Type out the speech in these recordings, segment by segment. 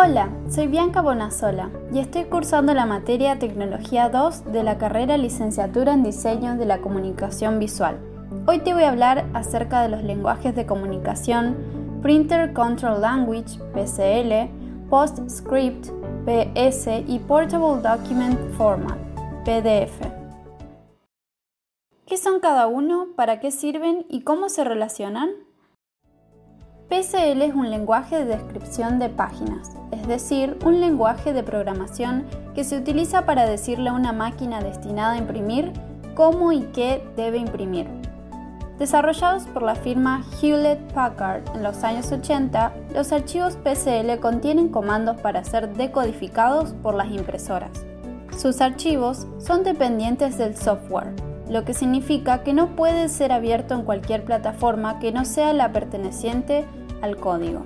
Hola, soy Bianca Bonasola y estoy cursando la materia Tecnología 2 de la carrera Licenciatura en Diseño de la Comunicación Visual. Hoy te voy a hablar acerca de los lenguajes de comunicación Printer Control Language, PCL, PostScript, PS y Portable Document Format, PDF. ¿Qué son cada uno? ¿Para qué sirven? ¿Y cómo se relacionan? PCL es un lenguaje de descripción de páginas, es decir, un lenguaje de programación que se utiliza para decirle a una máquina destinada a imprimir cómo y qué debe imprimir. Desarrollados por la firma Hewlett Packard en los años 80, los archivos PCL contienen comandos para ser decodificados por las impresoras. Sus archivos son dependientes del software, lo que significa que no puede ser abierto en cualquier plataforma que no sea la perteneciente al código.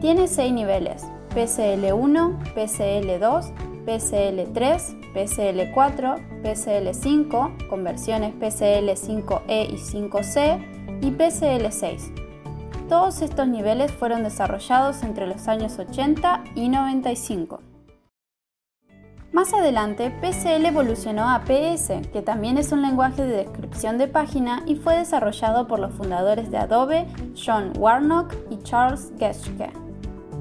Tiene seis niveles, PCL1, PCL2, PCL3, PCL4, PCL5, con versiones PCL5E y 5C, y PCL6. Todos estos niveles fueron desarrollados entre los años 80 y 95. Más adelante, PCL evolucionó a PS, que también es un lenguaje de descripción de página y fue desarrollado por los fundadores de Adobe, John Warnock y Charles Geschke.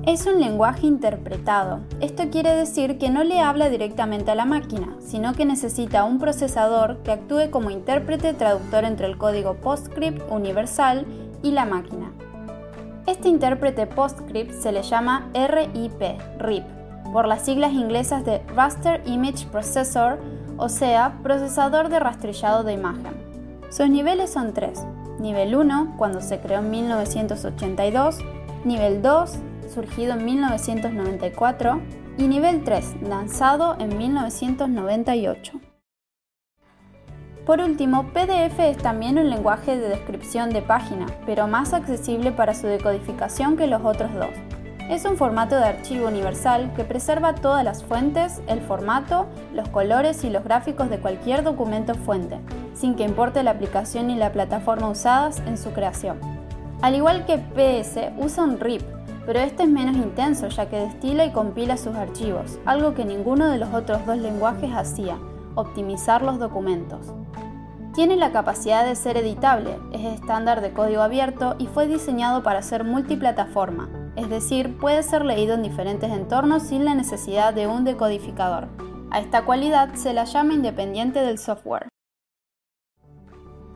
Es un lenguaje interpretado. Esto quiere decir que no le habla directamente a la máquina, sino que necesita un procesador que actúe como intérprete traductor entre el código PostScript universal y la máquina. Este intérprete PostScript se le llama RIP, RIP por las siglas inglesas de Raster Image Processor, o sea, procesador de rastrillado de imagen. Sus niveles son tres. Nivel 1, cuando se creó en 1982, nivel 2, surgido en 1994, y nivel 3, lanzado en 1998. Por último, PDF es también un lenguaje de descripción de página, pero más accesible para su decodificación que los otros dos. Es un formato de archivo universal que preserva todas las fuentes, el formato, los colores y los gráficos de cualquier documento fuente, sin que importe la aplicación ni la plataforma usadas en su creación. Al igual que PS, usa un RIP, pero este es menos intenso ya que destila y compila sus archivos, algo que ninguno de los otros dos lenguajes hacía, optimizar los documentos. Tiene la capacidad de ser editable, es estándar de código abierto y fue diseñado para ser multiplataforma, es decir, puede ser leído en diferentes entornos sin la necesidad de un decodificador. A esta cualidad se la llama independiente del software.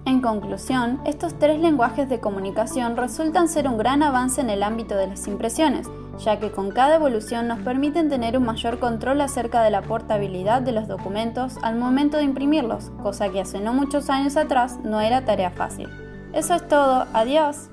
En conclusión, estos tres lenguajes de comunicación resultan ser un gran avance en el ámbito de las impresiones, ya que con cada evolución nos permiten tener un mayor control acerca de la portabilidad de los documentos al momento de imprimirlos, cosa que hace no muchos años atrás no era tarea fácil. Eso es todo, adiós.